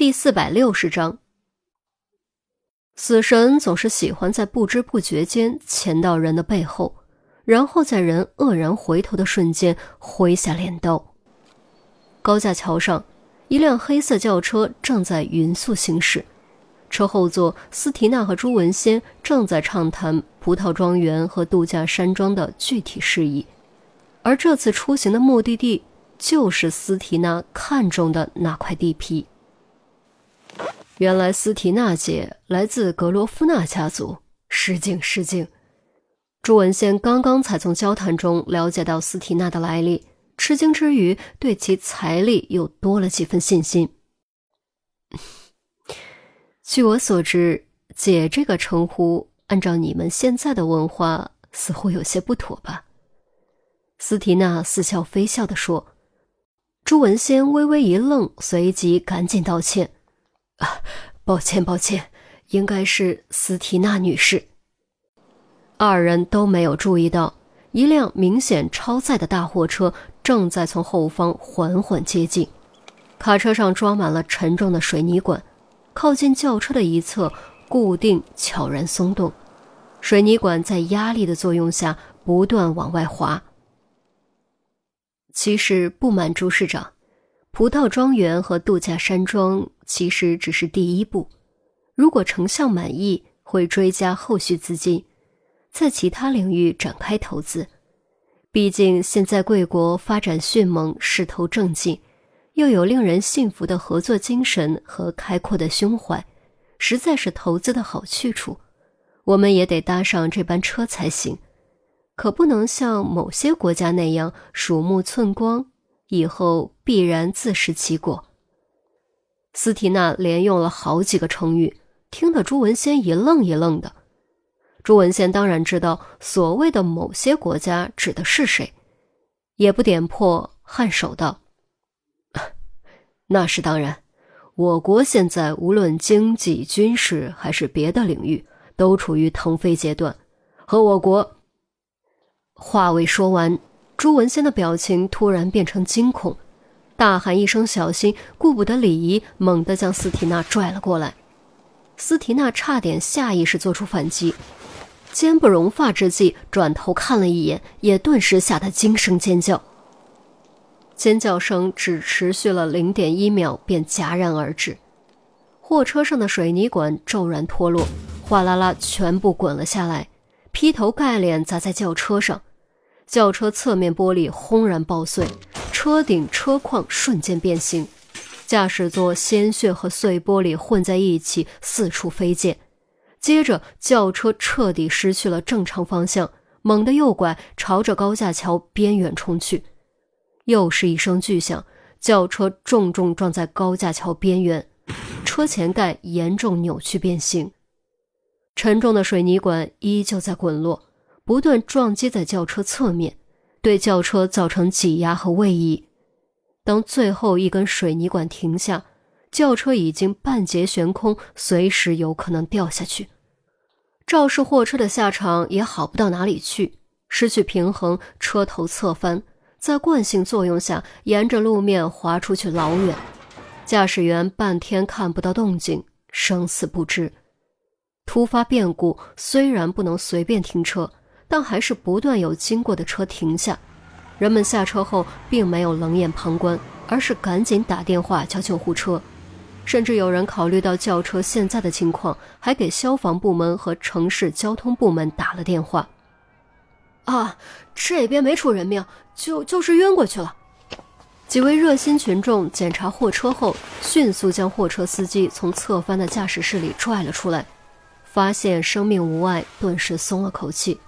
第四百六十章，死神总是喜欢在不知不觉间潜到人的背后，然后在人愕然回头的瞬间挥下镰刀。高架桥上，一辆黑色轿车正在匀速行驶，车后座斯提娜和朱文仙正在畅谈葡萄庄园和度假山庄的具体事宜，而这次出行的目的地就是斯提娜看中的那块地皮。原来斯提娜姐来自格罗夫纳家族，失敬失敬。朱文宪刚刚才从交谈中了解到斯提娜的来历，吃惊之余，对其财力又多了几分信心。据我所知，姐这个称呼，按照你们现在的文化，似乎有些不妥吧？斯提娜似笑非笑地说。朱文先微微一愣，随即赶紧道歉。啊，抱歉，抱歉，应该是斯提娜女士。二人都没有注意到，一辆明显超载的大货车正在从后方缓缓接近。卡车上装满了沉重的水泥管，靠近轿车的一侧固定，悄然松动。水泥管在压力的作用下不断往外滑。其实不瞒朱市长。葡萄庄园和度假山庄其实只是第一步，如果成效满意，会追加后续资金，在其他领域展开投资。毕竟现在贵国发展迅猛，势头正劲，又有令人信服的合作精神和开阔的胸怀，实在是投资的好去处。我们也得搭上这班车才行，可不能像某些国家那样鼠目寸光。以后必然自食其果。斯提娜连用了好几个成语，听得朱文先一愣一愣的。朱文先当然知道所谓的某些国家指的是谁，也不点破，颔首道：“那是当然，我国现在无论经济、军事还是别的领域，都处于腾飞阶段，和我国……”话未说完。朱文先的表情突然变成惊恐，大喊一声“小心”，顾不得礼仪，猛地将斯提娜拽了过来。斯提娜差点下意识做出反击，坚不容发之际，转头看了一眼，也顿时吓得惊声尖叫。尖叫声只持续了零点一秒，便戛然而止。货车上的水泥管骤然脱落，哗啦啦全部滚了下来，劈头盖脸砸在轿车上。轿车侧面玻璃轰然爆碎，车顶、车框瞬间变形，驾驶座鲜血和碎玻璃混在一起，四处飞溅。接着，轿车彻底失去了正常方向，猛地右拐，朝着高架桥边缘冲去。又是一声巨响，轿车重重撞在高架桥边缘，车前盖严重扭曲变形，沉重的水泥管依旧在滚落。不断撞击在轿车侧面，对轿车造成挤压和位移。当最后一根水泥管停下，轿车已经半截悬空，随时有可能掉下去。肇事货车的下场也好不到哪里去，失去平衡，车头侧翻，在惯性作用下沿着路面滑出去老远。驾驶员半天看不到动静，生死不知。突发变故虽然不能随便停车。但还是不断有经过的车停下，人们下车后并没有冷眼旁观，而是赶紧打电话叫救护车，甚至有人考虑到轿车现在的情况，还给消防部门和城市交通部门打了电话。啊，这边没出人命，就就是晕过去了。几位热心群众检查货车后，迅速将货车司机从侧翻的驾驶室里拽了出来，发现生命无碍，顿时松了口气。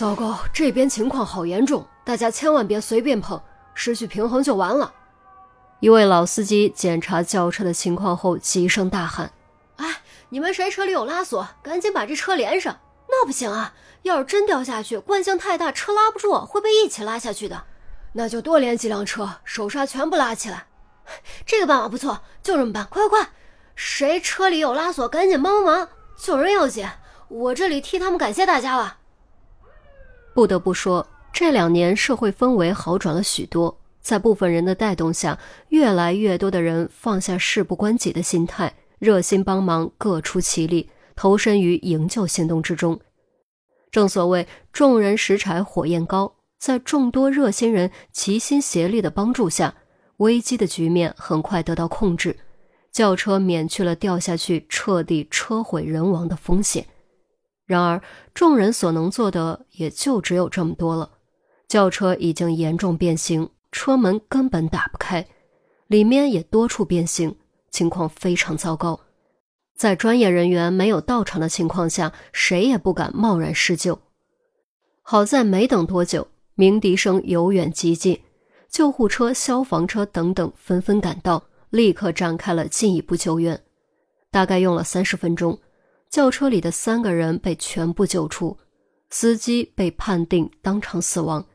糟糕，这边情况好严重，大家千万别随便碰，失去平衡就完了。一位老司机检查轿车的情况后，急声大喊：“哎，你们谁车里有拉锁，赶紧把这车连上！那不行啊，要是真掉下去，惯性太大，车拉不住，会被一起拉下去的。那就多连几辆车，手刹全部拉起来。这个办法不错，就这么办，快快快！谁车里有拉锁，赶紧帮帮忙，救人要紧，我这里替他们感谢大家了。”不得不说，这两年社会氛围好转了许多，在部分人的带动下，越来越多的人放下事不关己的心态，热心帮忙，各出其力，投身于营救行动之中。正所谓“众人拾柴火焰高”，在众多热心人齐心协力的帮助下，危机的局面很快得到控制，轿车免去了掉下去彻底车毁人亡的风险。然而，众人所能做的也就只有这么多了。轿车已经严重变形。车门根本打不开，里面也多处变形，情况非常糟糕。在专业人员没有到场的情况下，谁也不敢贸然施救。好在没等多久，鸣笛声由远及近，救护车、消防车等等纷纷赶到，立刻展开了进一步救援。大概用了三十分钟，轿车里的三个人被全部救出，司机被判定当场死亡。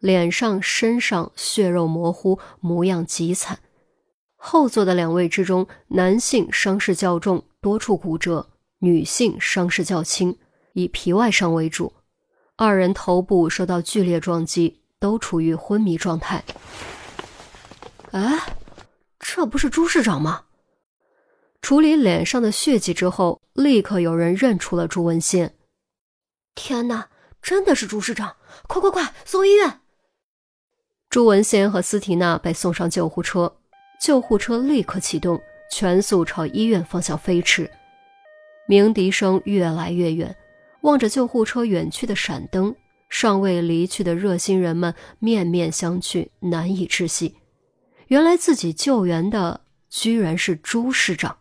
脸上、身上血肉模糊，模样极惨。后座的两位之中，男性伤势较重，多处骨折；女性伤势较轻，以皮外伤为主。二人头部受到剧烈撞击，都处于昏迷状态。哎，这不是朱市长吗？处理脸上的血迹之后，立刻有人认出了朱文宪。天哪，真的是朱市长！快快快，送医院！朱文宪和斯提娜被送上救护车，救护车立刻启动，全速朝医院方向飞驰。鸣笛声越来越远，望着救护车远去的闪灯，尚未离去的热心人们面面相觑，难以置信。原来自己救援的居然是朱市长。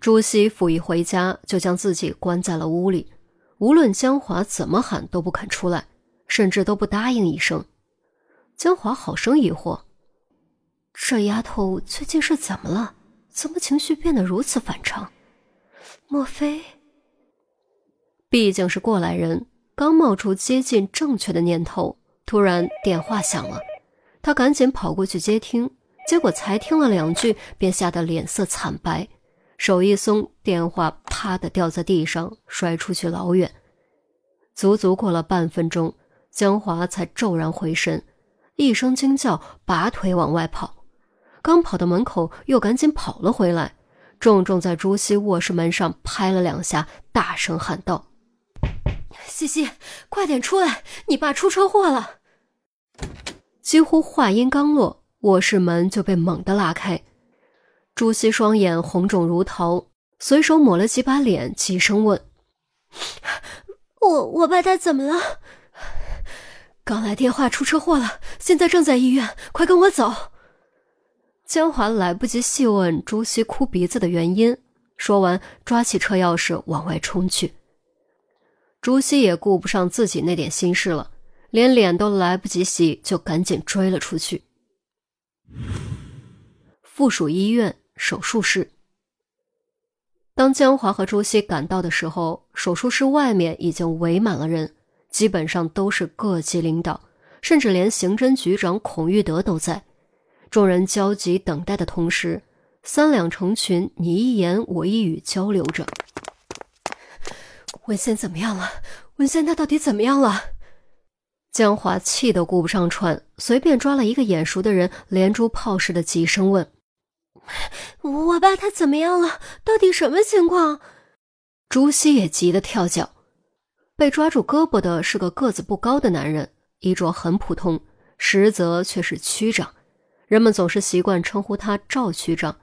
朱熹甫一回家，就将自己关在了屋里，无论江华怎么喊，都不肯出来。甚至都不答应一声，江华好生疑惑：这丫头最近是怎么了？怎么情绪变得如此反常？莫非……毕竟是过来人，刚冒出接近正确的念头，突然电话响了，他赶紧跑过去接听，结果才听了两句，便吓得脸色惨白，手一松，电话啪的掉在地上，摔出去老远。足足过了半分钟。江华才骤然回神，一声惊叫，拔腿往外跑。刚跑到门口，又赶紧跑了回来，重重在朱熹卧室门上拍了两下，大声喊道：“西西，快点出来！你爸出车祸了！”几乎话音刚落，卧室门就被猛地拉开。朱熹双眼红肿如桃，随手抹了几把脸，急声问：“我我爸他怎么了？”刚来电话出车祸了，现在正在医院，快跟我走。江华来不及细问朱熹哭鼻子的原因，说完抓起车钥匙往外冲去。朱熹也顾不上自己那点心事了，连脸都来不及洗，就赶紧追了出去。附属医院手术室。当江华和朱熹赶到的时候，手术室外面已经围满了人。基本上都是各级领导，甚至连刑侦局长孔玉德都在。众人焦急等待的同时，三两成群，你一言我一语交流着。文宪怎么样了？文宪他到底怎么样了？江华气得顾不上喘，随便抓了一个眼熟的人，连珠炮似的急声问：“我爸他怎么样了？到底什么情况？”朱熹也急得跳脚。被抓住胳膊的是个个子不高的男人，衣着很普通，实则却是区长。人们总是习惯称呼他赵区长。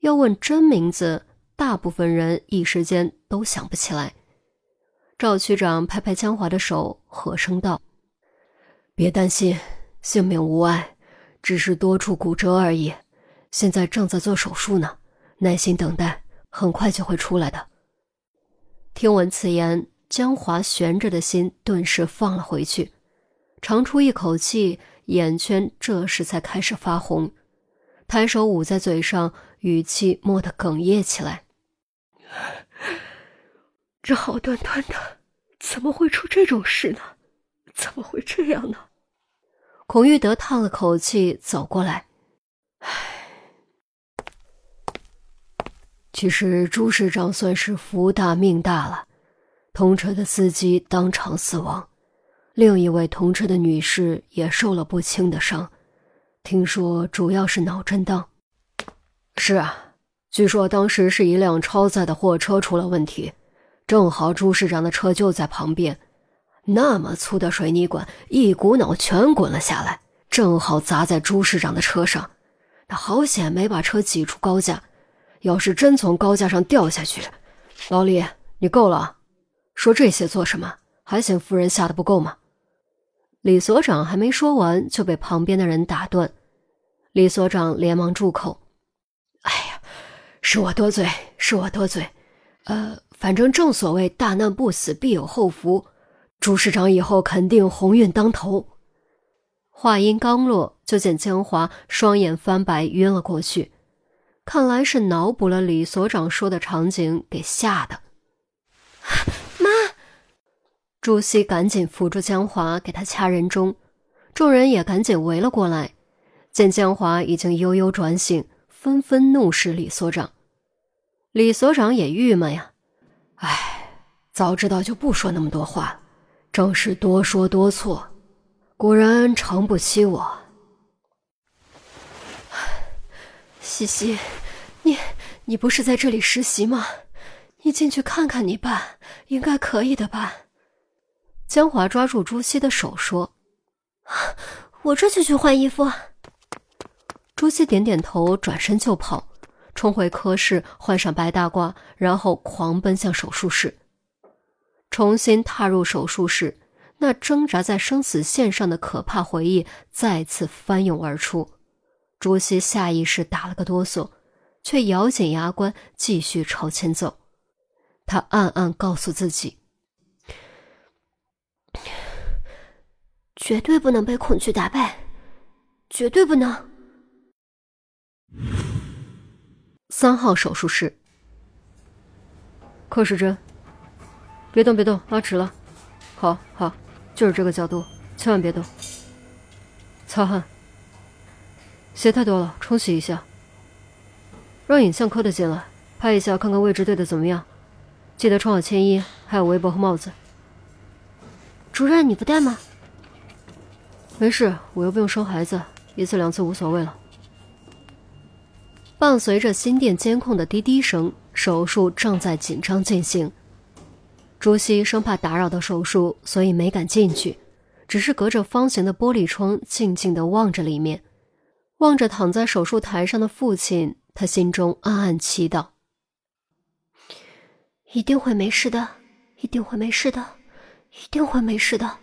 要问真名字，大部分人一时间都想不起来。赵区长拍拍江华的手，和声道：“别担心，性命无碍，只是多处骨折而已。现在正在做手术呢，耐心等待，很快就会出来的。”听闻此言。江华悬着的心顿时放了回去，长出一口气，眼圈这时才开始发红，抬手捂在嘴上，语气蓦地哽咽起来：“这好端端的，怎么会出这种事呢？怎么会这样呢？”孔玉德叹了口气，走过来：“唉，其实朱市长算是福大命大了。”同车的司机当场死亡，另一位同车的女士也受了不轻的伤，听说主要是脑震荡。是啊，据说当时是一辆超载的货车出了问题，正好朱市长的车就在旁边，那么粗的水泥管一股脑全滚了下来，正好砸在朱市长的车上。他好险没把车挤出高架，要是真从高架上掉下去，老李，你够了，说这些做什么？还嫌夫人吓得不够吗？李所长还没说完，就被旁边的人打断。李所长连忙住口：“哎呀，是我多嘴，是我多嘴。呃，反正正所谓大难不死，必有后福。朱市长以后肯定鸿运当头。”话音刚落，就见江华双眼翻白，晕了过去。看来是脑补了李所长说的场景，给吓的。妈朱熹赶紧扶住江华，给他掐人中，众人也赶紧围了过来。见江华已经悠悠转醒，纷纷怒视李所长。李所长也郁闷呀，唉，早知道就不说那么多话了，正是多说多错，果然诚不欺我。西西，你你不是在这里实习吗？你进去看看你爸，应该可以的吧？江华抓住朱熹的手说：“我这就去换衣服。”朱熹点点头，转身就跑，冲回科室换上白大褂，然后狂奔向手术室。重新踏入手术室，那挣扎在生死线上的可怕回忆再次翻涌而出。朱熹下意识打了个哆嗦，却咬紧牙关继续朝前走。他暗暗告诉自己。绝对不能被恐惧打败，绝对不能。三号手术室，柯时珍，别动，别动，拉直了。好，好，就是这个角度，千万别动。擦汗，鞋太多了，冲洗一下。让影像科的进来，拍一下，看看位置对的怎么样。记得穿好铅衣，还有围脖和帽子。主任，你不带吗？没事，我又不用生孩子，一次两次无所谓了。伴随着心电监控的滴滴声，手术正在紧张进行。朱熹生怕打扰到手术，所以没敢进去，只是隔着方形的玻璃窗，静静的望着里面，望着躺在手术台上的父亲，他心中暗暗祈祷：一定会没事的，一定会没事的，一定会没事的。